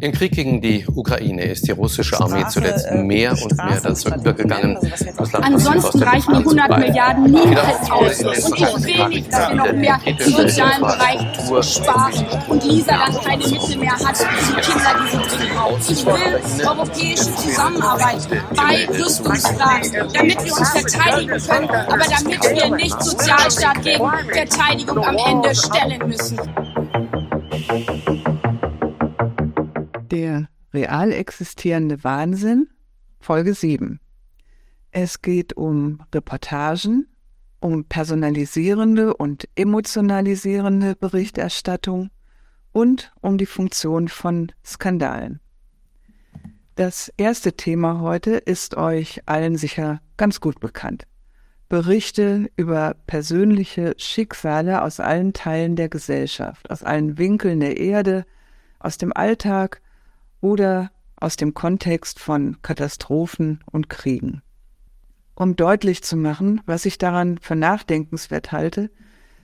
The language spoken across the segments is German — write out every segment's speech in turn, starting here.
Im Krieg gegen die Ukraine ist die russische Armee zuletzt äh, mehr und mehr dazu übergegangen, Russland Ansonsten reichen die 100 Milliarden niemals aus. Und ich will nicht, dass wir noch mehr im sozialen Bereich sparen und Lisa dann keine Mittel mehr hat für die Kinder, die sie dringend braucht. Ich will europäische Zusammenarbeit bei Rüstungsfragen, damit wir uns verteidigen können, aber damit wir nicht Sozialstaat gegen Verteidigung am Ende stellen müssen. Der real existierende Wahnsinn, Folge 7. Es geht um Reportagen, um personalisierende und emotionalisierende Berichterstattung und um die Funktion von Skandalen. Das erste Thema heute ist euch allen sicher ganz gut bekannt. Berichte über persönliche Schicksale aus allen Teilen der Gesellschaft, aus allen Winkeln der Erde, aus dem Alltag oder aus dem Kontext von Katastrophen und Kriegen. Um deutlich zu machen, was ich daran für nachdenkenswert halte,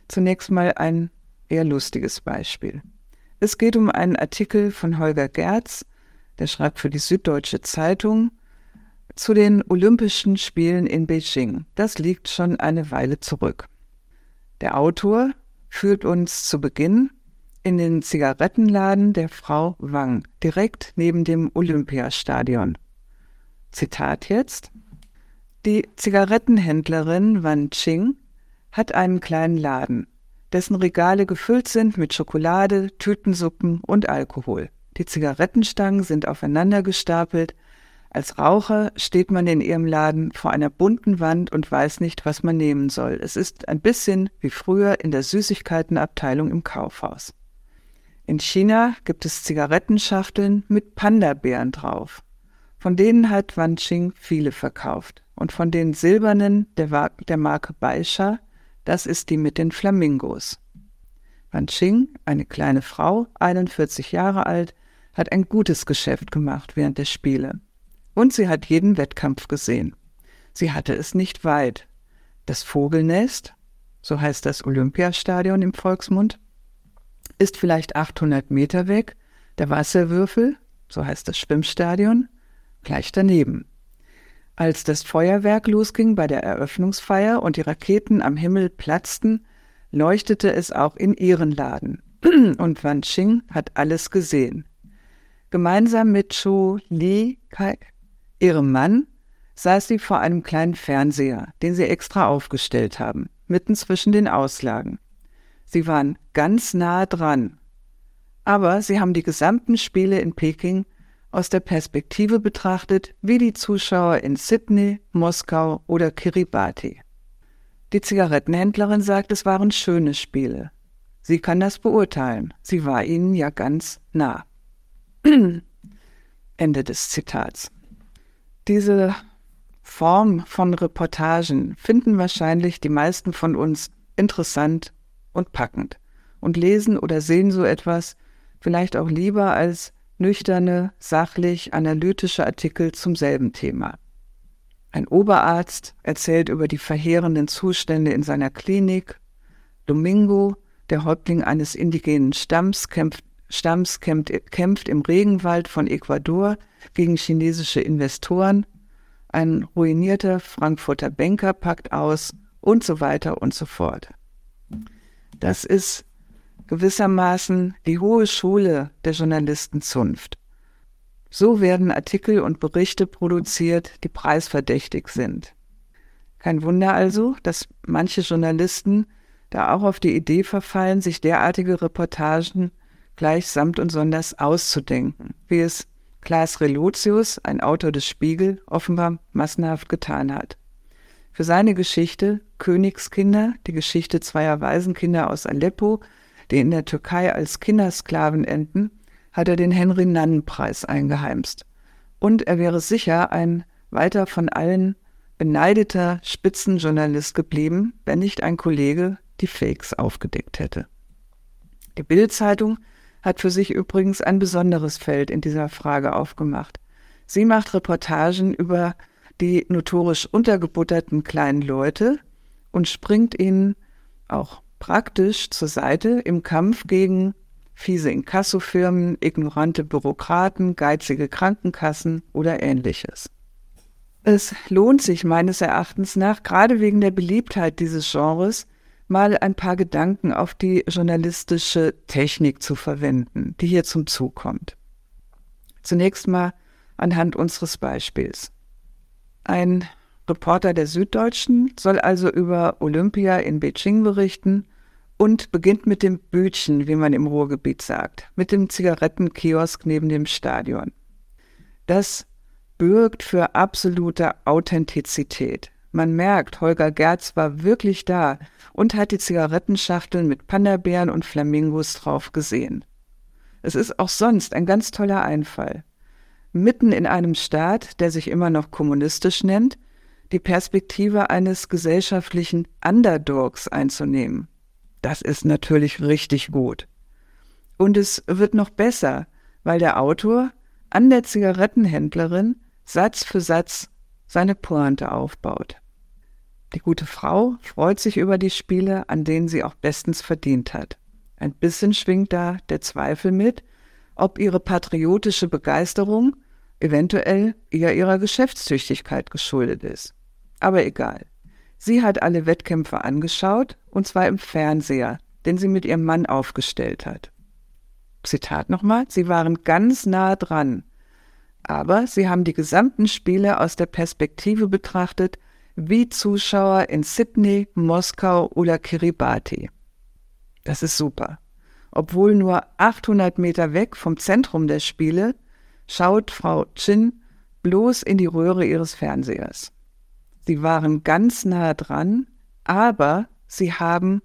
zunächst mal ein eher lustiges Beispiel. Es geht um einen Artikel von Holger Gerz, der schreibt für die Süddeutsche Zeitung, zu den Olympischen Spielen in Beijing. Das liegt schon eine Weile zurück. Der Autor führt uns zu Beginn in den Zigarettenladen der Frau Wang, direkt neben dem Olympiastadion. Zitat jetzt. Die Zigarettenhändlerin Wan Qing hat einen kleinen Laden, dessen Regale gefüllt sind mit Schokolade, Tütensuppen und Alkohol. Die Zigarettenstangen sind aufeinander gestapelt. Als Raucher steht man in ihrem Laden vor einer bunten Wand und weiß nicht, was man nehmen soll. Es ist ein bisschen wie früher in der Süßigkeitenabteilung im Kaufhaus. In China gibt es Zigarettenschachteln mit Panda-Bären drauf. Von denen hat Wan Qing viele verkauft. Und von den silbernen der, der Marke Baisha, das ist die mit den Flamingos. Wan Qing, eine kleine Frau, 41 Jahre alt, hat ein gutes Geschäft gemacht während der Spiele. Und sie hat jeden Wettkampf gesehen. Sie hatte es nicht weit. Das Vogelnest, so heißt das Olympiastadion im Volksmund, ist vielleicht 800 Meter weg, der Wasserwürfel, so heißt das Schwimmstadion, gleich daneben. Als das Feuerwerk losging bei der Eröffnungsfeier und die Raketen am Himmel platzten, leuchtete es auch in ihren Laden. Und Wan Qing hat alles gesehen. Gemeinsam mit Cho Li Kai, ihrem Mann, saß sie vor einem kleinen Fernseher, den sie extra aufgestellt haben, mitten zwischen den Auslagen. Sie waren ganz nah dran. Aber sie haben die gesamten Spiele in Peking aus der Perspektive betrachtet, wie die Zuschauer in Sydney, Moskau oder Kiribati. Die Zigarettenhändlerin sagt, es waren schöne Spiele. Sie kann das beurteilen. Sie war ihnen ja ganz nah. Ende des Zitats. Diese Form von Reportagen finden wahrscheinlich die meisten von uns interessant und packend und lesen oder sehen so etwas vielleicht auch lieber als nüchterne, sachlich analytische Artikel zum selben Thema. Ein Oberarzt erzählt über die verheerenden Zustände in seiner Klinik. Domingo, der Häuptling eines indigenen Stamms, kämpft, Stamms kämpft, kämpft im Regenwald von Ecuador gegen chinesische Investoren. Ein ruinierter Frankfurter Banker packt aus und so weiter und so fort. Das ist gewissermaßen die hohe Schule der Journalistenzunft. So werden Artikel und Berichte produziert, die preisverdächtig sind. Kein Wunder also, dass manche Journalisten da auch auf die Idee verfallen, sich derartige Reportagen gleich samt und sonders auszudenken, wie es Klaas Relotius, ein Autor des Spiegel, offenbar massenhaft getan hat. Für seine Geschichte Königskinder, die Geschichte zweier Waisenkinder aus Aleppo, die in der Türkei als Kindersklaven enden, hat er den Henry-Nannen-Preis eingeheimst. Und er wäre sicher ein weiter von allen beneideter Spitzenjournalist geblieben, wenn nicht ein Kollege die Fakes aufgedeckt hätte. Die Bild-Zeitung hat für sich übrigens ein besonderes Feld in dieser Frage aufgemacht. Sie macht Reportagen über die notorisch untergebutterten kleinen Leute und springt ihnen auch praktisch zur Seite im Kampf gegen fiese Inkassofirmen, ignorante Bürokraten, geizige Krankenkassen oder ähnliches. Es lohnt sich meines Erachtens nach, gerade wegen der Beliebtheit dieses Genres, mal ein paar Gedanken auf die journalistische Technik zu verwenden, die hier zum Zug kommt. Zunächst mal anhand unseres Beispiels. Ein Reporter der Süddeutschen soll also über Olympia in Beijing berichten und beginnt mit dem Bütchen, wie man im Ruhrgebiet sagt, mit dem Zigarettenkiosk neben dem Stadion. Das bürgt für absolute Authentizität. Man merkt, Holger Gerz war wirklich da und hat die Zigarettenschachteln mit Panda-Bären und Flamingos drauf gesehen. Es ist auch sonst ein ganz toller Einfall. Mitten in einem Staat, der sich immer noch kommunistisch nennt, die Perspektive eines gesellschaftlichen Underdogs einzunehmen. Das ist natürlich richtig gut. Und es wird noch besser, weil der Autor an der Zigarettenhändlerin Satz für Satz seine Pointe aufbaut. Die gute Frau freut sich über die Spiele, an denen sie auch bestens verdient hat. Ein bisschen schwingt da der Zweifel mit, ob ihre patriotische Begeisterung eventuell eher ihrer Geschäftstüchtigkeit geschuldet ist. Aber egal. Sie hat alle Wettkämpfe angeschaut, und zwar im Fernseher, den sie mit ihrem Mann aufgestellt hat. Zitat nochmal, sie waren ganz nah dran, aber sie haben die gesamten Spiele aus der Perspektive betrachtet, wie Zuschauer in Sydney, Moskau oder Kiribati. Das ist super. Obwohl nur 800 Meter weg vom Zentrum der Spiele, schaut Frau Chin bloß in die Röhre ihres Fernsehers. Sie waren ganz nah dran, aber sie haben,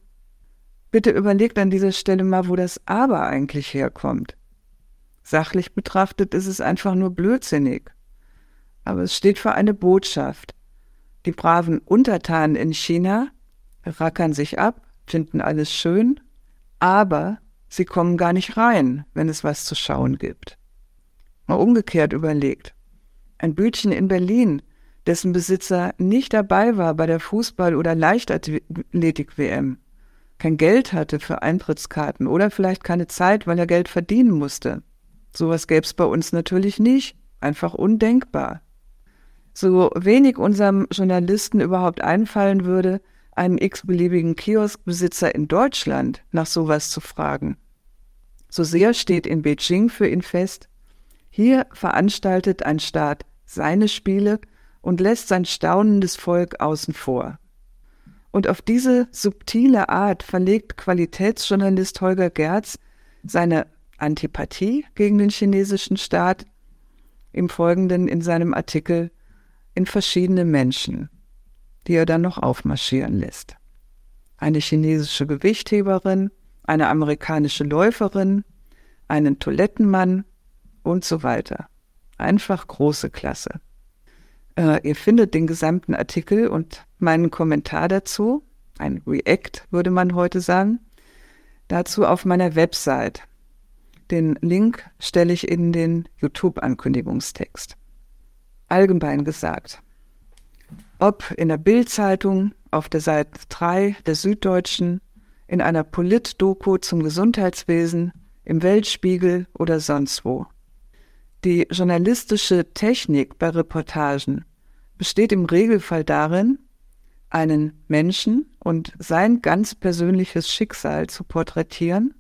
bitte überlegt an dieser Stelle mal, wo das Aber eigentlich herkommt. Sachlich betrachtet ist es einfach nur blödsinnig. Aber es steht für eine Botschaft. Die braven Untertanen in China rackern sich ab, finden alles schön, aber sie kommen gar nicht rein, wenn es was zu schauen gibt. Mal umgekehrt überlegt. Ein Bütchen in Berlin, dessen Besitzer nicht dabei war bei der Fußball- oder Leichtathletik-WM, kein Geld hatte für Eintrittskarten oder vielleicht keine Zeit, weil er Geld verdienen musste. Sowas gäbe es bei uns natürlich nicht. Einfach undenkbar so wenig unserem Journalisten überhaupt einfallen würde, einen x-beliebigen Kioskbesitzer in Deutschland nach sowas zu fragen. So sehr steht in Beijing für ihn fest, hier veranstaltet ein Staat seine Spiele und lässt sein staunendes Volk außen vor. Und auf diese subtile Art verlegt Qualitätsjournalist Holger Gerz seine Antipathie gegen den chinesischen Staat im Folgenden in seinem Artikel in verschiedene Menschen, die er dann noch aufmarschieren lässt. Eine chinesische Gewichtheberin, eine amerikanische Läuferin, einen Toilettenmann und so weiter. Einfach große Klasse. Äh, ihr findet den gesamten Artikel und meinen Kommentar dazu, ein React würde man heute sagen, dazu auf meiner Website. Den Link stelle ich in den YouTube-Ankündigungstext allgemein gesagt. Ob in der Bildzeitung, auf der Seite 3 der Süddeutschen, in einer Polit-Doku zum Gesundheitswesen, im Weltspiegel oder sonst wo. Die journalistische Technik bei Reportagen besteht im Regelfall darin, einen Menschen und sein ganz persönliches Schicksal zu porträtieren,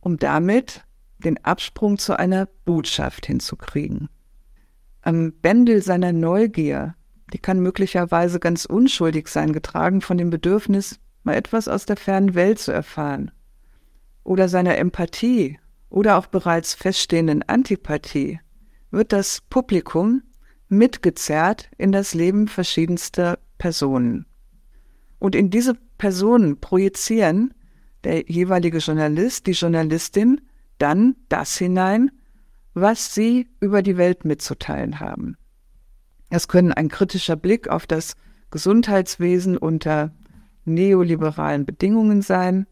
um damit den Absprung zu einer Botschaft hinzukriegen am Bändel seiner Neugier, die kann möglicherweise ganz unschuldig sein, getragen von dem Bedürfnis, mal etwas aus der fernen Welt zu erfahren. Oder seiner Empathie oder auch bereits feststehenden Antipathie wird das Publikum mitgezerrt in das Leben verschiedenster Personen. Und in diese Personen projizieren der jeweilige Journalist, die Journalistin dann das hinein, was sie über die Welt mitzuteilen haben. Es können ein kritischer Blick auf das Gesundheitswesen unter neoliberalen Bedingungen sein,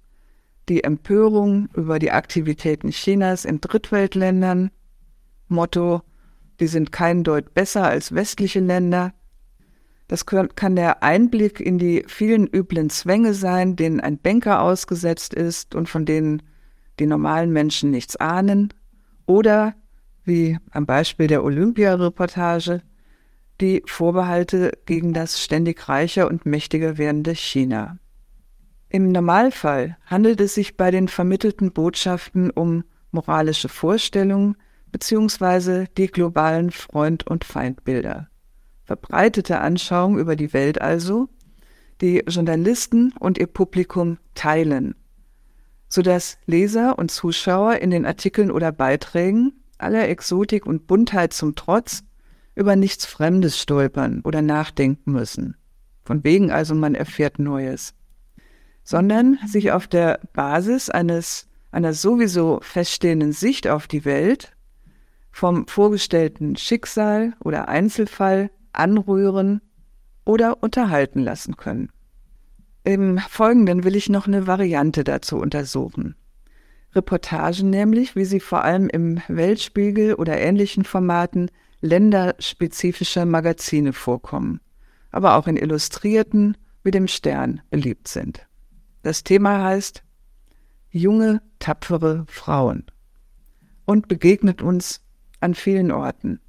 die Empörung über die Aktivitäten Chinas in Drittweltländern, Motto, die sind kein Deut besser als westliche Länder. Das kann der Einblick in die vielen üblen Zwänge sein, denen ein Banker ausgesetzt ist und von denen die normalen Menschen nichts ahnen oder, wie am Beispiel der Olympia-Reportage, die Vorbehalte gegen das ständig reicher und mächtiger werdende China. Im Normalfall handelt es sich bei den vermittelten Botschaften um moralische Vorstellungen bzw. die globalen Freund- und Feindbilder. Verbreitete Anschauungen über die Welt also, die Journalisten und ihr Publikum teilen, sodass Leser und Zuschauer in den Artikeln oder Beiträgen aller Exotik und Buntheit zum Trotz über nichts Fremdes stolpern oder nachdenken müssen. Von wegen also man erfährt Neues sondern sich auf der Basis eines einer sowieso feststehenden Sicht auf die Welt vom vorgestellten Schicksal oder Einzelfall anrühren oder unterhalten lassen können. Im Folgenden will ich noch eine Variante dazu untersuchen. Reportagen nämlich, wie sie vor allem im Weltspiegel oder ähnlichen Formaten länderspezifischer Magazine vorkommen, aber auch in Illustrierten wie dem Stern beliebt sind. Das Thema heißt junge, tapfere Frauen und begegnet uns an vielen Orten.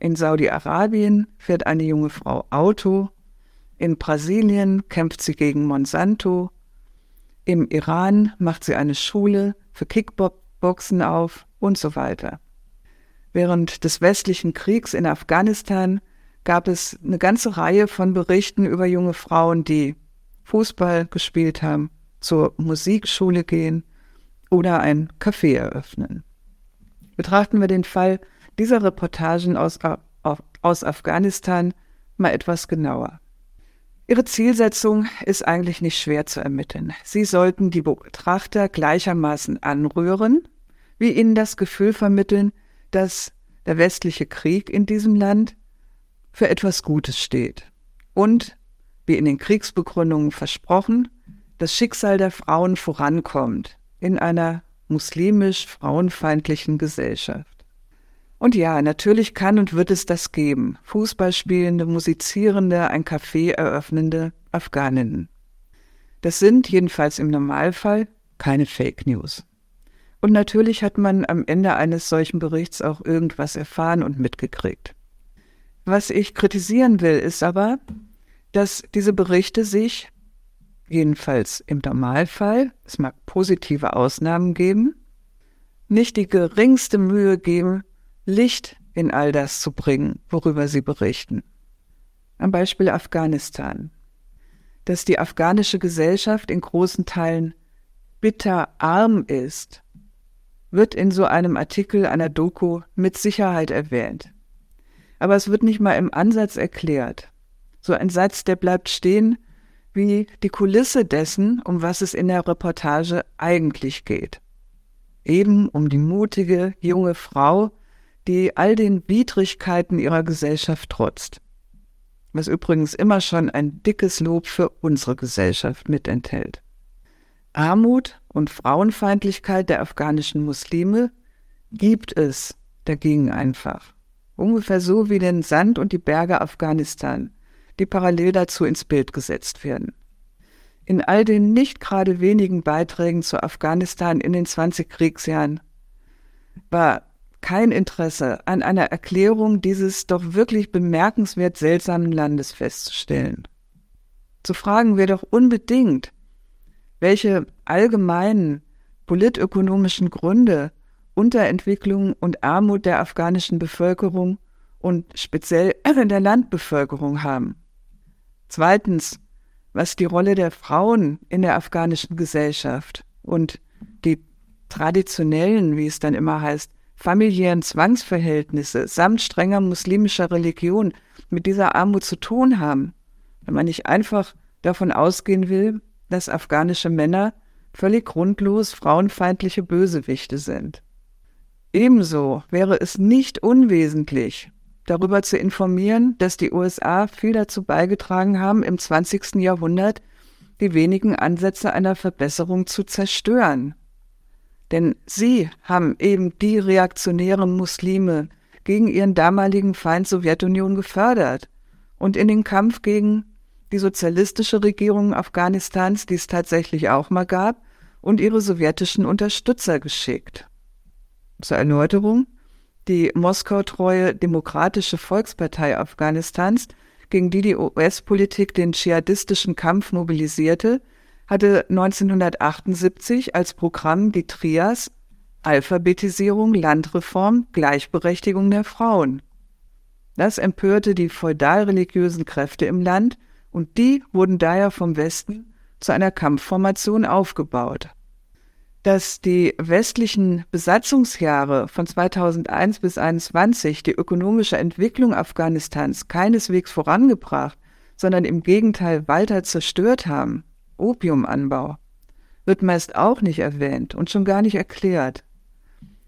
In Saudi-Arabien fährt eine junge Frau Auto, in Brasilien kämpft sie gegen Monsanto, im Iran macht sie eine Schule für Kickboxen auf und so weiter. Während des westlichen Kriegs in Afghanistan gab es eine ganze Reihe von Berichten über junge Frauen, die Fußball gespielt haben, zur Musikschule gehen oder ein Café eröffnen. Betrachten wir den Fall dieser Reportagen aus, aus Afghanistan mal etwas genauer. Ihre Zielsetzung ist eigentlich nicht schwer zu ermitteln. Sie sollten die Betrachter gleichermaßen anrühren, wie ihnen das Gefühl vermitteln, dass der westliche Krieg in diesem Land für etwas Gutes steht und wie in den Kriegsbegründungen versprochen, das Schicksal der Frauen vorankommt in einer muslimisch frauenfeindlichen Gesellschaft. Und ja, natürlich kann und wird es das geben. Fußballspielende, musizierende, ein Café eröffnende Afghaninnen. Das sind jedenfalls im Normalfall keine Fake News. Und natürlich hat man am Ende eines solchen Berichts auch irgendwas erfahren und mitgekriegt. Was ich kritisieren will, ist aber, dass diese Berichte sich, jedenfalls im Normalfall, es mag positive Ausnahmen geben, nicht die geringste Mühe geben, Licht in all das zu bringen, worüber sie berichten. Am Beispiel Afghanistan. Dass die afghanische Gesellschaft in großen Teilen bitter arm ist, wird in so einem Artikel einer Doku mit Sicherheit erwähnt. Aber es wird nicht mal im Ansatz erklärt, so ein Satz, der bleibt stehen wie die Kulisse dessen, um was es in der Reportage eigentlich geht. Eben um die mutige junge Frau, die all den Widrigkeiten ihrer Gesellschaft trotzt. Was übrigens immer schon ein dickes Lob für unsere Gesellschaft mit enthält. Armut und Frauenfeindlichkeit der afghanischen Muslime gibt es dagegen einfach. Ungefähr so wie den Sand und die Berge Afghanistan die parallel dazu ins Bild gesetzt werden. In all den nicht gerade wenigen Beiträgen zu Afghanistan in den 20 Kriegsjahren war kein Interesse an einer Erklärung dieses doch wirklich bemerkenswert seltsamen Landes festzustellen. Zu fragen wäre doch unbedingt, welche allgemeinen politökonomischen Gründe Unterentwicklung und Armut der afghanischen Bevölkerung und speziell der Landbevölkerung haben. Zweitens, was die Rolle der Frauen in der afghanischen Gesellschaft und die traditionellen, wie es dann immer heißt, familiären Zwangsverhältnisse samt strenger muslimischer Religion mit dieser Armut zu tun haben, wenn man nicht einfach davon ausgehen will, dass afghanische Männer völlig grundlos frauenfeindliche Bösewichte sind. Ebenso wäre es nicht unwesentlich, darüber zu informieren, dass die USA viel dazu beigetragen haben, im 20. Jahrhundert die wenigen Ansätze einer Verbesserung zu zerstören. Denn sie haben eben die reaktionären Muslime gegen ihren damaligen Feind Sowjetunion gefördert und in den Kampf gegen die sozialistische Regierung Afghanistans, die es tatsächlich auch mal gab, und ihre sowjetischen Unterstützer geschickt. Zur Erläuterung, die Moskau-treue Demokratische Volkspartei Afghanistans, gegen die die US-Politik den dschihadistischen Kampf mobilisierte, hatte 1978 als Programm die Trias Alphabetisierung, Landreform, Gleichberechtigung der Frauen. Das empörte die feudalreligiösen Kräfte im Land und die wurden daher vom Westen zu einer Kampfformation aufgebaut. Dass die westlichen Besatzungsjahre von 2001 bis 2021 die ökonomische Entwicklung Afghanistans keineswegs vorangebracht, sondern im Gegenteil weiter zerstört haben, Opiumanbau, wird meist auch nicht erwähnt und schon gar nicht erklärt.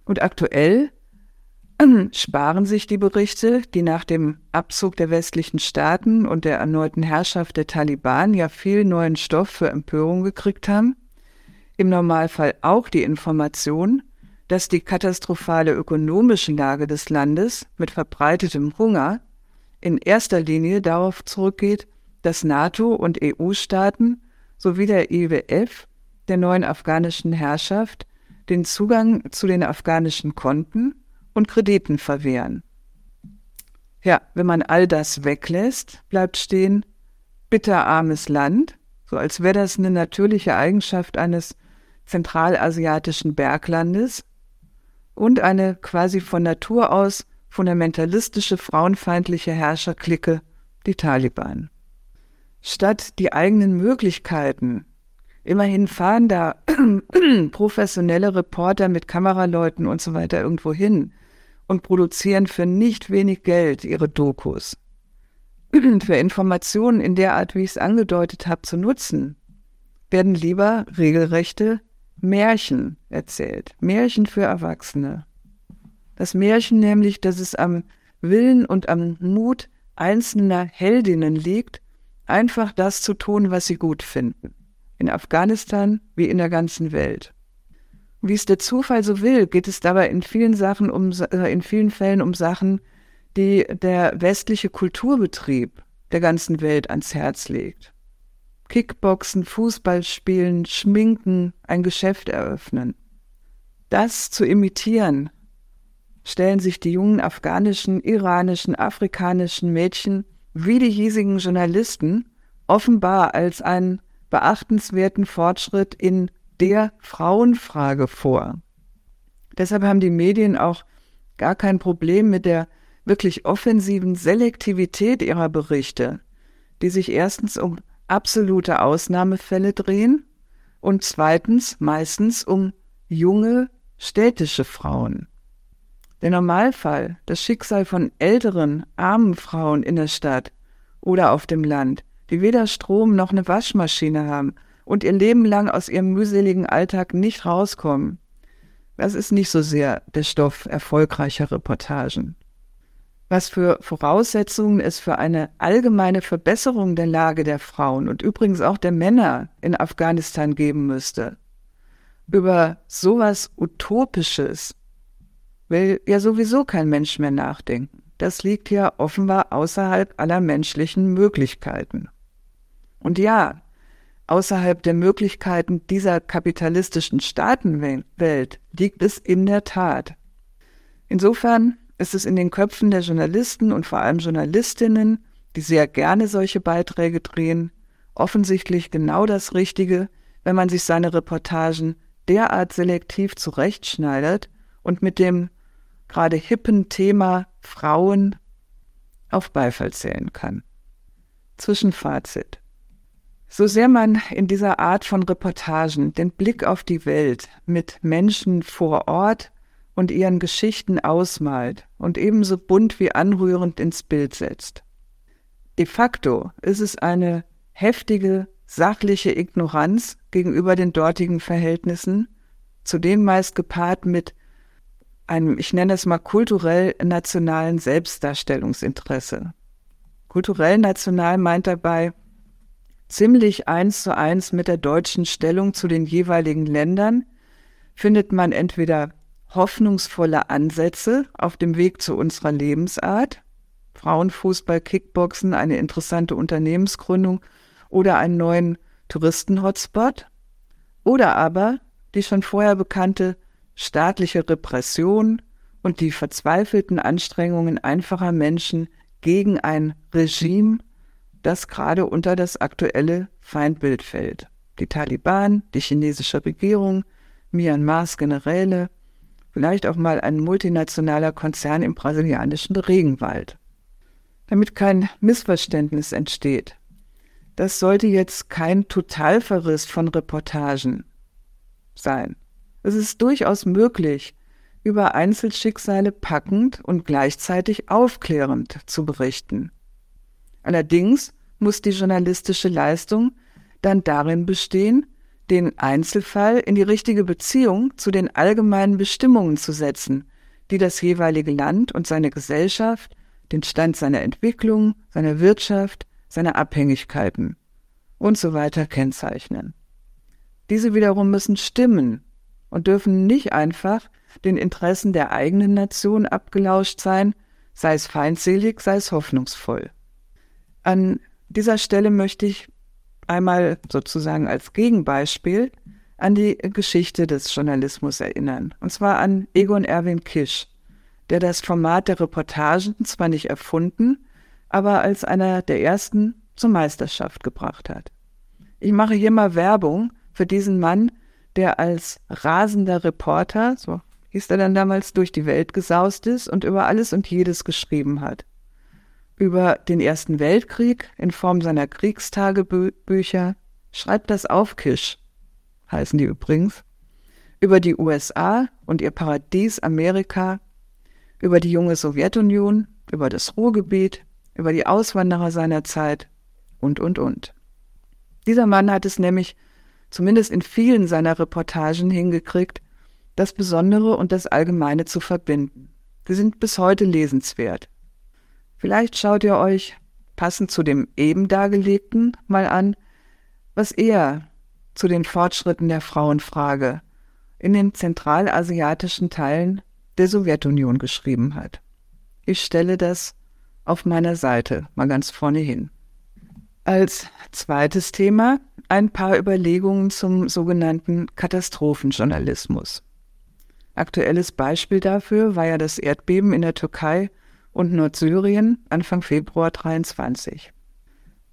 Und aktuell sparen sich die Berichte, die nach dem Abzug der westlichen Staaten und der erneuten Herrschaft der Taliban ja viel neuen Stoff für Empörung gekriegt haben, im Normalfall auch die Information, dass die katastrophale ökonomische Lage des Landes mit verbreitetem Hunger in erster Linie darauf zurückgeht, dass NATO und EU-Staaten sowie der IWF der neuen afghanischen Herrschaft den Zugang zu den afghanischen Konten und Krediten verwehren. Ja, wenn man all das weglässt, bleibt stehen bitterarmes Land, so als wäre das eine natürliche Eigenschaft eines zentralasiatischen Berglandes und eine quasi von Natur aus fundamentalistische frauenfeindliche Herrscherklicke, die Taliban. Statt die eigenen Möglichkeiten Immerhin fahren da professionelle Reporter mit Kameraleuten und so weiter irgendwo hin und produzieren für nicht wenig Geld ihre Dokus. für Informationen in der Art, wie ich es angedeutet habe, zu nutzen, werden lieber regelrechte Märchen erzählt. Märchen für Erwachsene. Das Märchen nämlich, dass es am Willen und am Mut einzelner Heldinnen liegt, einfach das zu tun, was sie gut finden in Afghanistan wie in der ganzen Welt. Wie es der Zufall so will, geht es dabei in vielen Sachen um, äh, in vielen Fällen um Sachen, die der westliche Kulturbetrieb der ganzen Welt ans Herz legt. Kickboxen, Fußball spielen, schminken, ein Geschäft eröffnen. Das zu imitieren, stellen sich die jungen afghanischen, iranischen, afrikanischen Mädchen wie die hiesigen Journalisten offenbar als ein beachtenswerten Fortschritt in der Frauenfrage vor. Deshalb haben die Medien auch gar kein Problem mit der wirklich offensiven Selektivität ihrer Berichte, die sich erstens um absolute Ausnahmefälle drehen und zweitens meistens um junge städtische Frauen. Der Normalfall, das Schicksal von älteren, armen Frauen in der Stadt oder auf dem Land, die weder Strom noch eine Waschmaschine haben und ihr Leben lang aus ihrem mühseligen Alltag nicht rauskommen. Das ist nicht so sehr der Stoff erfolgreicher Reportagen. Was für Voraussetzungen es für eine allgemeine Verbesserung der Lage der Frauen und übrigens auch der Männer in Afghanistan geben müsste. Über sowas Utopisches will ja sowieso kein Mensch mehr nachdenken. Das liegt ja offenbar außerhalb aller menschlichen Möglichkeiten. Und ja, außerhalb der Möglichkeiten dieser kapitalistischen Staatenwelt liegt es in der Tat. Insofern ist es in den Köpfen der Journalisten und vor allem Journalistinnen, die sehr gerne solche Beiträge drehen, offensichtlich genau das Richtige, wenn man sich seine Reportagen derart selektiv zurechtschneidert und mit dem gerade hippen Thema Frauen auf Beifall zählen kann. Zwischenfazit. So sehr man in dieser Art von Reportagen den Blick auf die Welt mit Menschen vor Ort und ihren Geschichten ausmalt und ebenso bunt wie anrührend ins Bild setzt. De facto ist es eine heftige, sachliche Ignoranz gegenüber den dortigen Verhältnissen, zudem meist gepaart mit einem, ich nenne es mal kulturell nationalen Selbstdarstellungsinteresse. Kulturell national meint dabei, ziemlich eins zu eins mit der deutschen Stellung zu den jeweiligen Ländern, findet man entweder hoffnungsvolle Ansätze auf dem Weg zu unserer Lebensart, Frauenfußball, Kickboxen, eine interessante Unternehmensgründung oder einen neuen Touristenhotspot, Oder aber die schon vorher bekannte staatliche Repression und die verzweifelten Anstrengungen einfacher Menschen gegen ein Regime, das gerade unter das aktuelle Feindbild fällt. Die Taliban, die chinesische Regierung, Myanmars Generäle, vielleicht auch mal ein multinationaler Konzern im brasilianischen Regenwald. Damit kein Missverständnis entsteht. Das sollte jetzt kein Totalverriss von Reportagen sein. Es ist durchaus möglich, über Einzelschicksale packend und gleichzeitig aufklärend zu berichten. Allerdings muss die journalistische Leistung dann darin bestehen, den Einzelfall in die richtige Beziehung zu den allgemeinen Bestimmungen zu setzen, die das jeweilige Land und seine Gesellschaft, den Stand seiner Entwicklung, seiner Wirtschaft, seiner Abhängigkeiten und so weiter kennzeichnen. Diese wiederum müssen stimmen und dürfen nicht einfach den Interessen der eigenen Nation abgelauscht sein, sei es feindselig, sei es hoffnungsvoll. An dieser Stelle möchte ich einmal sozusagen als Gegenbeispiel an die Geschichte des Journalismus erinnern, und zwar an Egon Erwin Kisch, der das Format der Reportagen zwar nicht erfunden, aber als einer der ersten zur Meisterschaft gebracht hat. Ich mache hier mal Werbung für diesen Mann, der als rasender Reporter, so hieß er dann damals, durch die Welt gesaust ist und über alles und jedes geschrieben hat über den Ersten Weltkrieg in Form seiner Kriegstagebücher. Schreibt das auf, Kisch, heißen die übrigens. Über die USA und ihr Paradies Amerika, über die junge Sowjetunion, über das Ruhrgebiet, über die Auswanderer seiner Zeit und, und, und. Dieser Mann hat es nämlich zumindest in vielen seiner Reportagen hingekriegt, das Besondere und das Allgemeine zu verbinden. Sie sind bis heute lesenswert. Vielleicht schaut ihr euch, passend zu dem eben dargelegten, mal an, was er zu den Fortschritten der Frauenfrage in den zentralasiatischen Teilen der Sowjetunion geschrieben hat. Ich stelle das auf meiner Seite mal ganz vorne hin. Als zweites Thema ein paar Überlegungen zum sogenannten Katastrophenjournalismus. Aktuelles Beispiel dafür war ja das Erdbeben in der Türkei und Nordsyrien Anfang Februar 23.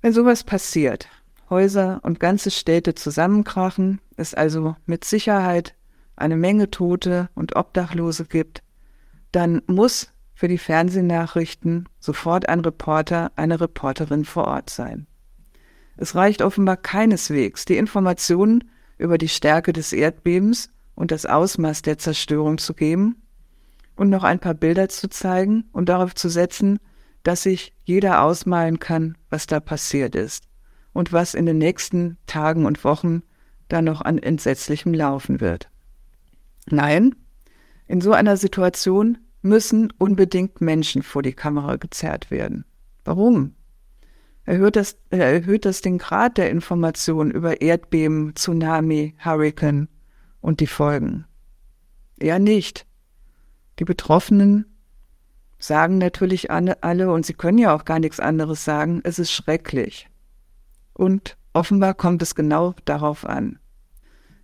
Wenn sowas passiert, Häuser und ganze Städte zusammenkrachen, es also mit Sicherheit eine Menge Tote und Obdachlose gibt, dann muss für die Fernsehnachrichten sofort ein Reporter, eine Reporterin vor Ort sein. Es reicht offenbar keineswegs, die Informationen über die Stärke des Erdbebens und das Ausmaß der Zerstörung zu geben, und noch ein paar Bilder zu zeigen und darauf zu setzen, dass sich jeder ausmalen kann, was da passiert ist und was in den nächsten Tagen und Wochen da noch an Entsetzlichem laufen wird. Nein, in so einer Situation müssen unbedingt Menschen vor die Kamera gezerrt werden. Warum? Erhöht das, erhöht das den Grad der Information über Erdbeben, Tsunami, Hurricane und die Folgen? Eher nicht. Die Betroffenen sagen natürlich alle, und sie können ja auch gar nichts anderes sagen, es ist schrecklich. Und offenbar kommt es genau darauf an.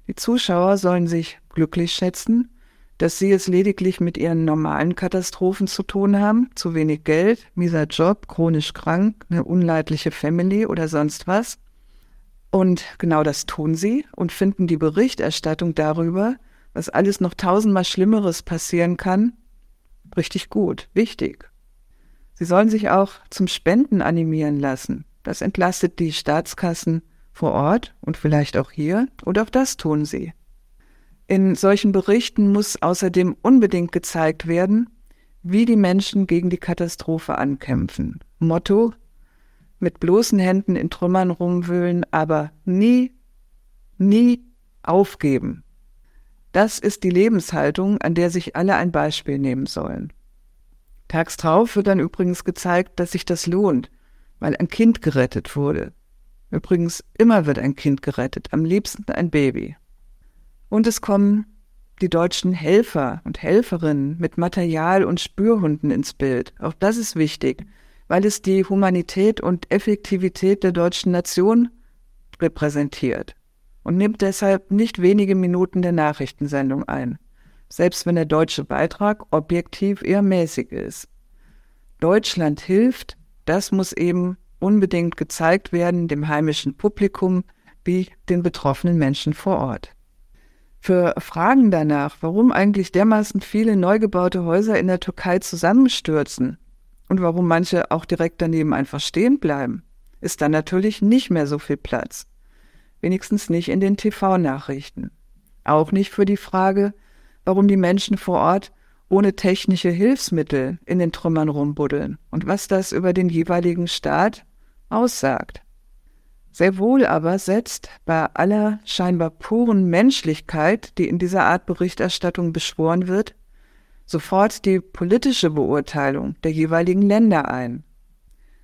Die Zuschauer sollen sich glücklich schätzen, dass sie es lediglich mit ihren normalen Katastrophen zu tun haben, zu wenig Geld, mieser Job, chronisch krank, eine unleidliche Family oder sonst was. Und genau das tun sie und finden die Berichterstattung darüber, was alles noch tausendmal Schlimmeres passieren kann, richtig gut, wichtig. Sie sollen sich auch zum Spenden animieren lassen. Das entlastet die Staatskassen vor Ort und vielleicht auch hier, und auch das tun sie. In solchen Berichten muss außerdem unbedingt gezeigt werden, wie die Menschen gegen die Katastrophe ankämpfen. Motto mit bloßen Händen in Trümmern rumwühlen, aber nie, nie aufgeben. Das ist die Lebenshaltung, an der sich alle ein Beispiel nehmen sollen. Tags drauf wird dann übrigens gezeigt, dass sich das lohnt, weil ein Kind gerettet wurde. Übrigens, immer wird ein Kind gerettet, am liebsten ein Baby. Und es kommen die deutschen Helfer und Helferinnen mit Material und Spürhunden ins Bild. Auch das ist wichtig, weil es die Humanität und Effektivität der deutschen Nation repräsentiert. Und nimmt deshalb nicht wenige Minuten der Nachrichtensendung ein, selbst wenn der deutsche Beitrag objektiv eher mäßig ist. Deutschland hilft, das muss eben unbedingt gezeigt werden dem heimischen Publikum wie den betroffenen Menschen vor Ort. Für Fragen danach, warum eigentlich dermaßen viele neu gebaute Häuser in der Türkei zusammenstürzen und warum manche auch direkt daneben einfach stehen bleiben, ist dann natürlich nicht mehr so viel Platz. Wenigstens nicht in den TV-Nachrichten. Auch nicht für die Frage, warum die Menschen vor Ort ohne technische Hilfsmittel in den Trümmern rumbuddeln und was das über den jeweiligen Staat aussagt. Sehr wohl aber setzt bei aller scheinbar puren Menschlichkeit, die in dieser Art Berichterstattung beschworen wird, sofort die politische Beurteilung der jeweiligen Länder ein.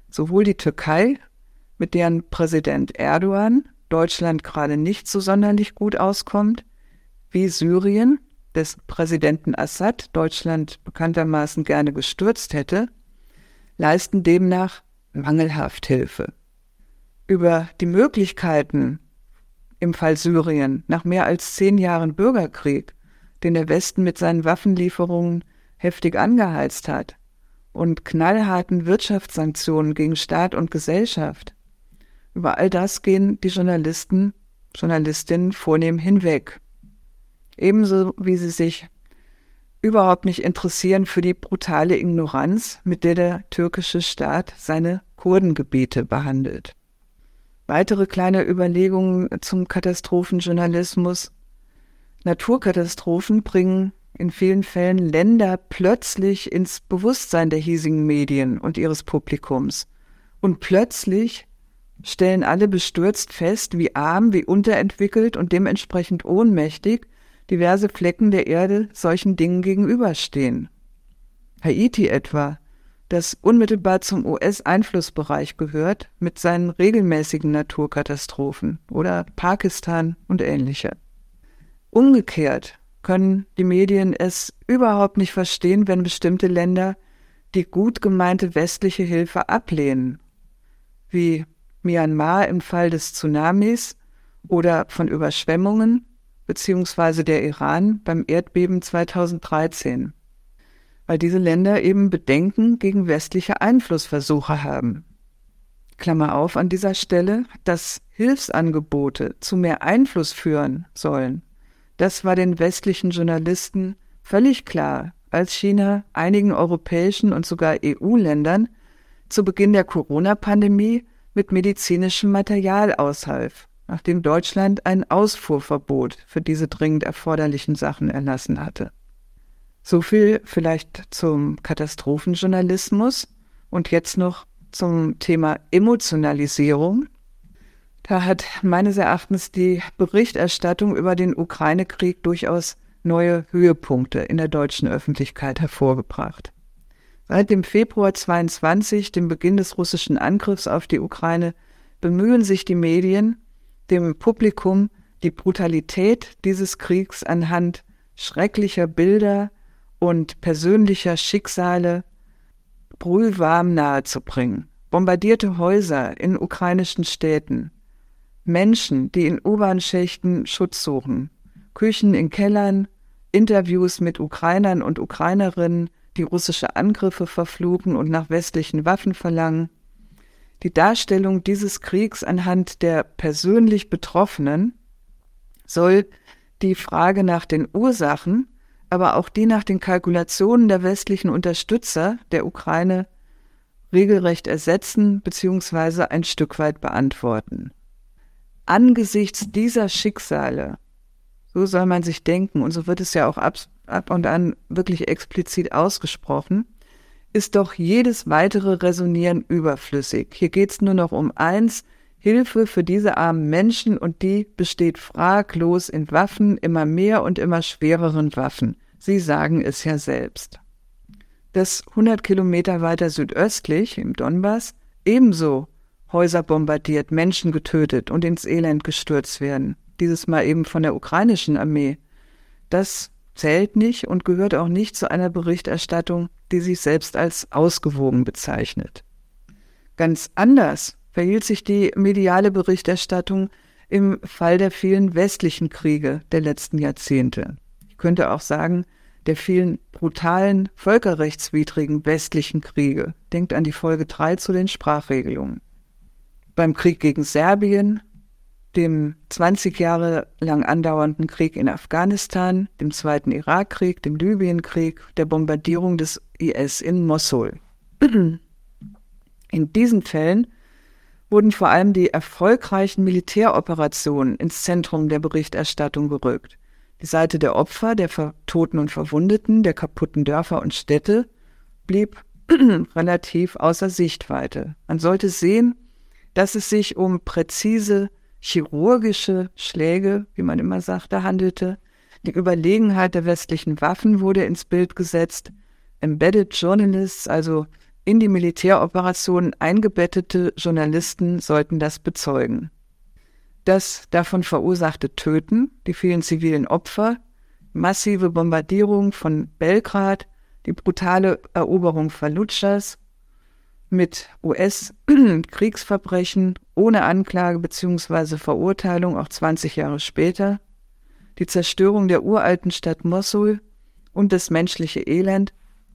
Sowohl die Türkei, mit deren Präsident Erdogan Deutschland gerade nicht so sonderlich gut auskommt, wie Syrien, des Präsidenten Assad Deutschland bekanntermaßen gerne gestürzt hätte, leisten demnach mangelhaft Hilfe über die Möglichkeiten im Fall Syrien nach mehr als zehn Jahren Bürgerkrieg, den der Westen mit seinen Waffenlieferungen heftig angeheizt hat, und knallharten Wirtschaftssanktionen gegen Staat und Gesellschaft. Über all das gehen die Journalisten, Journalistinnen vornehm hinweg. Ebenso wie sie sich überhaupt nicht interessieren für die brutale Ignoranz, mit der der türkische Staat seine Kurdengebiete behandelt. Weitere kleine Überlegungen zum Katastrophenjournalismus. Naturkatastrophen bringen in vielen Fällen Länder plötzlich ins Bewusstsein der hiesigen Medien und ihres Publikums. Und plötzlich stellen alle bestürzt fest, wie arm, wie unterentwickelt und dementsprechend ohnmächtig diverse Flecken der Erde solchen Dingen gegenüberstehen. Haiti etwa das unmittelbar zum US-Einflussbereich gehört, mit seinen regelmäßigen Naturkatastrophen oder Pakistan und ähnliche. Umgekehrt können die Medien es überhaupt nicht verstehen, wenn bestimmte Länder die gut gemeinte westliche Hilfe ablehnen, wie Myanmar im Fall des Tsunamis oder von Überschwemmungen, beziehungsweise der Iran beim Erdbeben 2013 weil diese Länder eben Bedenken gegen westliche Einflussversuche haben. Klammer auf an dieser Stelle, dass Hilfsangebote zu mehr Einfluss führen sollen. Das war den westlichen Journalisten völlig klar, als China einigen europäischen und sogar EU-Ländern zu Beginn der Corona-Pandemie mit medizinischem Material aushalf, nachdem Deutschland ein Ausfuhrverbot für diese dringend erforderlichen Sachen erlassen hatte. So viel vielleicht zum Katastrophenjournalismus und jetzt noch zum Thema Emotionalisierung. Da hat meines Erachtens die Berichterstattung über den Ukraine-Krieg durchaus neue Höhepunkte in der deutschen Öffentlichkeit hervorgebracht. Seit dem Februar 22, dem Beginn des russischen Angriffs auf die Ukraine, bemühen sich die Medien, dem Publikum die Brutalität dieses Kriegs anhand schrecklicher Bilder, und persönlicher Schicksale brühwarm nahezubringen. Bombardierte Häuser in ukrainischen Städten, Menschen, die in U-Bahn-Schächten Schutz suchen, Küchen in Kellern, Interviews mit Ukrainern und Ukrainerinnen, die russische Angriffe verfluchen und nach westlichen Waffen verlangen. Die Darstellung dieses Kriegs anhand der persönlich Betroffenen soll die Frage nach den Ursachen aber auch die nach den Kalkulationen der westlichen Unterstützer der Ukraine regelrecht ersetzen bzw. ein Stück weit beantworten. Angesichts dieser Schicksale, so soll man sich denken, und so wird es ja auch ab, und an wirklich explizit ausgesprochen, ist doch jedes weitere Resonieren überflüssig. Hier geht es nur noch um eins, Hilfe für diese armen Menschen und die besteht fraglos in Waffen, immer mehr und immer schwereren Waffen. Sie sagen es ja selbst. Dass 100 Kilometer weiter südöstlich im Donbass ebenso Häuser bombardiert, Menschen getötet und ins Elend gestürzt werden, dieses Mal eben von der ukrainischen Armee, das zählt nicht und gehört auch nicht zu einer Berichterstattung, die sich selbst als ausgewogen bezeichnet. Ganz anders verhielt sich die mediale Berichterstattung im Fall der vielen westlichen Kriege der letzten Jahrzehnte. Ich könnte auch sagen, der vielen brutalen, völkerrechtswidrigen westlichen Kriege. Denkt an die Folge 3 zu den Sprachregelungen. Beim Krieg gegen Serbien, dem 20 Jahre lang andauernden Krieg in Afghanistan, dem Zweiten Irakkrieg, dem Libyenkrieg, der Bombardierung des IS in Mosul. In diesen Fällen wurden vor allem die erfolgreichen Militäroperationen ins Zentrum der Berichterstattung gerückt. Die Seite der Opfer, der Toten und Verwundeten, der kaputten Dörfer und Städte blieb relativ außer Sichtweite. Man sollte sehen, dass es sich um präzise chirurgische Schläge, wie man immer sagte, handelte. Die Überlegenheit der westlichen Waffen wurde ins Bild gesetzt. Embedded Journalists, also in die Militäroperationen eingebettete Journalisten, sollten das bezeugen das davon verursachte Töten, die vielen zivilen Opfer, massive Bombardierung von Belgrad, die brutale Eroberung Fallujahs mit US-Kriegsverbrechen ohne Anklage bzw. Verurteilung auch 20 Jahre später, die Zerstörung der uralten Stadt Mosul und das menschliche Elend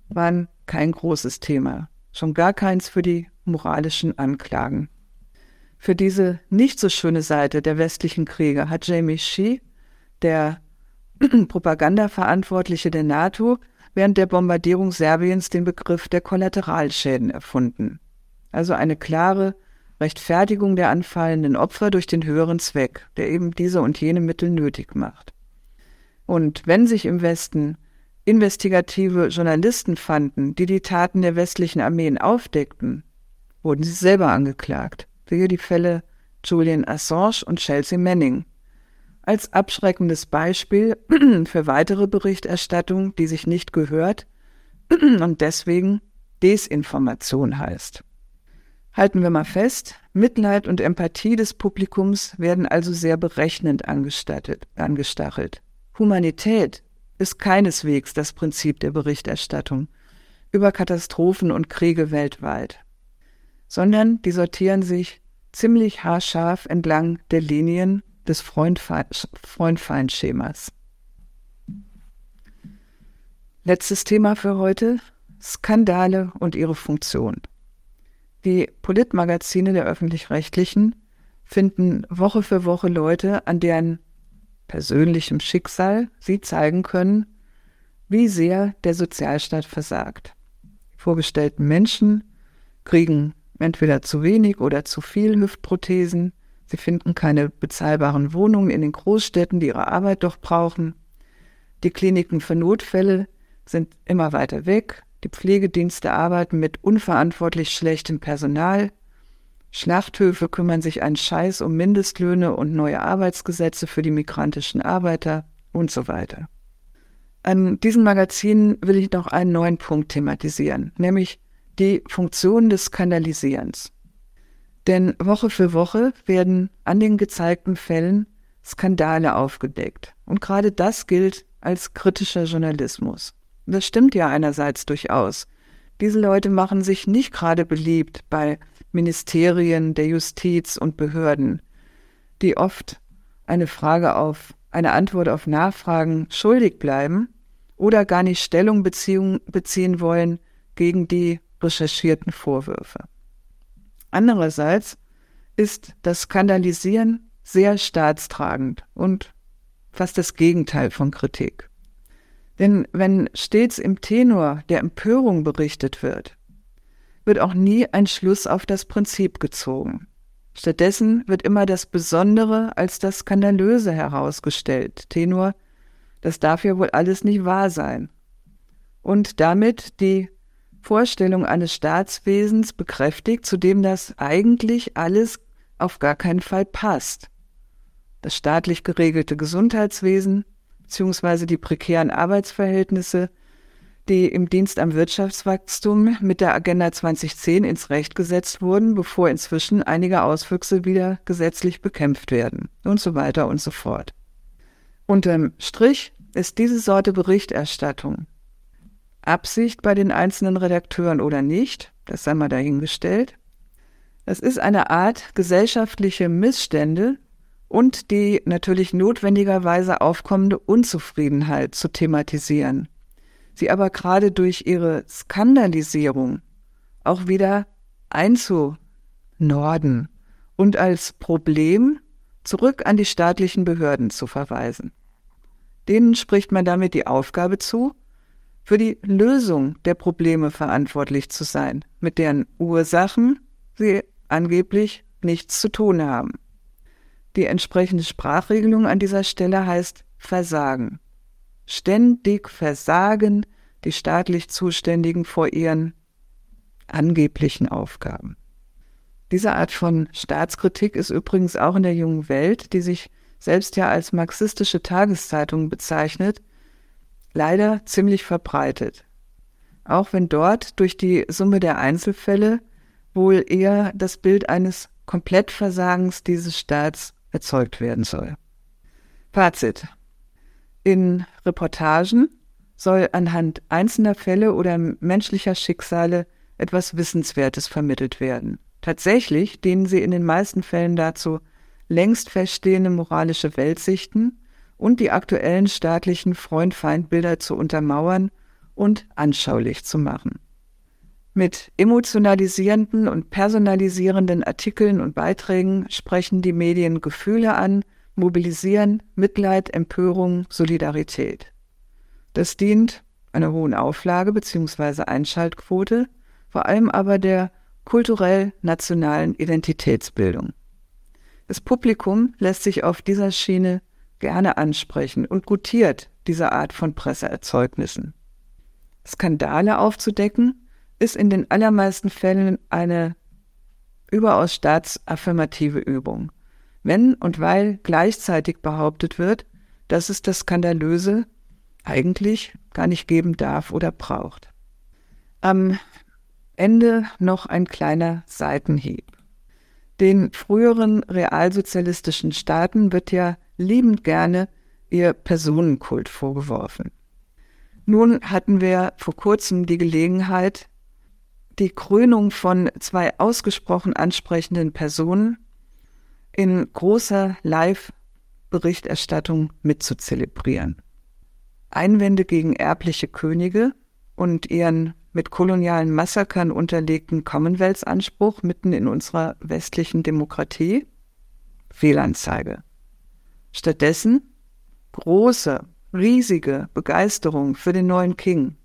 waren kein großes Thema, schon gar keins für die moralischen Anklagen. Für diese nicht so schöne Seite der westlichen Kriege hat Jamie Shee, der Propagandaverantwortliche der NATO, während der Bombardierung Serbiens den Begriff der Kollateralschäden erfunden. Also eine klare Rechtfertigung der anfallenden Opfer durch den höheren Zweck, der eben diese und jene Mittel nötig macht. Und wenn sich im Westen investigative Journalisten fanden, die die Taten der westlichen Armeen aufdeckten, wurden sie selber angeklagt siehe die Fälle Julian Assange und Chelsea Manning. Als abschreckendes Beispiel für weitere Berichterstattung, die sich nicht gehört und deswegen Desinformation heißt. Halten wir mal fest, Mitleid und Empathie des Publikums werden also sehr berechnend angestachelt. Humanität ist keineswegs das Prinzip der Berichterstattung über Katastrophen und Kriege weltweit sondern die sortieren sich ziemlich haarscharf entlang der Linien des Freund-Feind-Schemas. Letztes Thema für heute, Skandale und ihre Funktion. Die Politmagazine der öffentlich-rechtlichen finden Woche für Woche Leute, an deren persönlichem Schicksal sie zeigen können, wie sehr der Sozialstaat versagt. Die vorgestellten Menschen kriegen entweder zu wenig oder zu viel Hüftprothesen. Sie finden keine bezahlbaren Wohnungen in den Großstädten, die ihre Arbeit doch brauchen. Die Kliniken für Notfälle sind immer weiter weg. Die Pflegedienste arbeiten mit unverantwortlich schlechtem Personal. Schlachthöfe kümmern sich einen Scheiß um Mindestlöhne und neue Arbeitsgesetze für die migrantischen Arbeiter und so weiter. An diesen Magazinen will ich noch einen neuen Punkt thematisieren, nämlich die Funktion des Skandalisierens. Denn Woche für Woche werden an den gezeigten Fällen Skandale aufgedeckt. Und gerade das gilt als kritischer Journalismus. Das stimmt ja einerseits durchaus. Diese Leute machen sich nicht gerade beliebt bei Ministerien der Justiz und Behörden, die oft eine Frage auf, eine Antwort auf Nachfragen schuldig bleiben oder gar nicht Stellung beziehen wollen gegen die recherchierten Vorwürfe. Andererseits ist das Skandalisieren sehr staatstragend und fast das Gegenteil von Kritik. Denn wenn stets im Tenor der Empörung berichtet wird, wird auch nie ein Schluss auf das Prinzip gezogen. Stattdessen wird immer das Besondere als das Skandalöse herausgestellt. Tenor, das darf ja wohl alles nicht wahr sein. Und damit die Vorstellung eines Staatswesens bekräftigt, zu dem das eigentlich alles auf gar keinen Fall passt. Das staatlich geregelte Gesundheitswesen bzw. die prekären Arbeitsverhältnisse, die im Dienst am Wirtschaftswachstum mit der Agenda 2010 ins Recht gesetzt wurden, bevor inzwischen einige Auswüchse wieder gesetzlich bekämpft werden und so weiter und so fort. Unterm Strich ist diese Sorte Berichterstattung Absicht bei den einzelnen Redakteuren oder nicht, das sei mal dahingestellt. Das ist eine Art gesellschaftliche Missstände und die natürlich notwendigerweise aufkommende Unzufriedenheit zu thematisieren. Sie aber gerade durch ihre Skandalisierung auch wieder einzunorden und als Problem zurück an die staatlichen Behörden zu verweisen. Denen spricht man damit die Aufgabe zu, für die Lösung der Probleme verantwortlich zu sein, mit deren Ursachen sie angeblich nichts zu tun haben. Die entsprechende Sprachregelung an dieser Stelle heißt Versagen. Ständig versagen die staatlich Zuständigen vor ihren angeblichen Aufgaben. Diese Art von Staatskritik ist übrigens auch in der jungen Welt, die sich selbst ja als marxistische Tageszeitung bezeichnet, leider ziemlich verbreitet. Auch wenn dort durch die Summe der Einzelfälle wohl eher das Bild eines Komplettversagens dieses Staats erzeugt werden soll. Fazit. In Reportagen soll anhand einzelner Fälle oder menschlicher Schicksale etwas Wissenswertes vermittelt werden. Tatsächlich dienen sie in den meisten Fällen dazu, längst feststehende moralische Weltsichten und die aktuellen staatlichen Freund-Feind-Bilder zu untermauern und anschaulich zu machen. Mit emotionalisierenden und personalisierenden Artikeln und Beiträgen sprechen die Medien Gefühle an, mobilisieren Mitleid, Empörung, Solidarität. Das dient einer hohen Auflage bzw. Einschaltquote, vor allem aber der kulturell-nationalen Identitätsbildung. Das Publikum lässt sich auf dieser Schiene gerne ansprechen und gutiert diese Art von Presseerzeugnissen. Skandale aufzudecken ist in den allermeisten Fällen eine überaus staatsaffirmative Übung. Wenn und weil gleichzeitig behauptet wird, dass es das Skandalöse eigentlich gar nicht geben darf oder braucht. Am Ende noch ein kleiner Seitenhieb. Den früheren realsozialistischen Staaten wird ja liebend gerne ihr Personenkult vorgeworfen. Nun hatten wir vor kurzem die Gelegenheit, die Krönung von zwei ausgesprochen ansprechenden Personen in großer Live-Berichterstattung mitzuzelebrieren. Einwände gegen erbliche Könige und ihren mit kolonialen Massakern unterlegten Commonwealth-Anspruch mitten in unserer westlichen Demokratie? Fehlanzeige. Stattdessen große, riesige Begeisterung für den neuen King,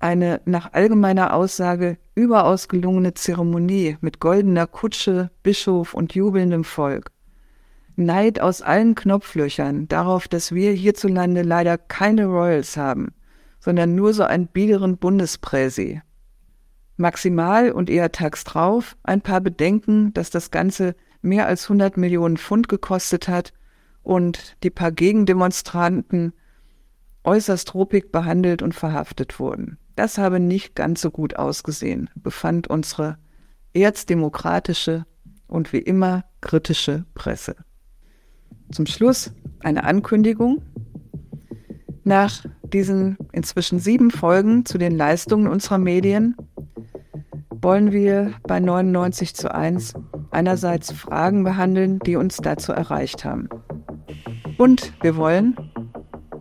eine nach allgemeiner Aussage überaus gelungene Zeremonie mit goldener Kutsche, Bischof und jubelndem Volk. Neid aus allen Knopflöchern darauf, dass wir hierzulande leider keine Royals haben, sondern nur so einen biederen Bundespräsi. Maximal und eher tags drauf ein paar Bedenken, dass das Ganze mehr als 100 Millionen Pfund gekostet hat und die paar Gegendemonstranten äußerst ruppig behandelt und verhaftet wurden. Das habe nicht ganz so gut ausgesehen, befand unsere erzdemokratische und wie immer kritische Presse. Zum Schluss eine Ankündigung. Nach diesen inzwischen sieben Folgen zu den Leistungen unserer Medien wollen wir bei 99 zu 1 einerseits Fragen behandeln, die uns dazu erreicht haben. Und wir wollen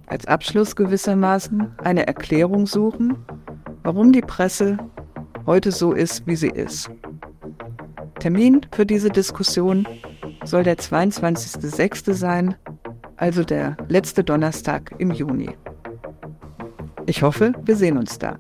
als Abschluss gewissermaßen eine Erklärung suchen, warum die Presse heute so ist, wie sie ist. Termin für diese Diskussion soll der 22.06. sein, also der letzte Donnerstag im Juni. Ich hoffe, wir sehen uns da.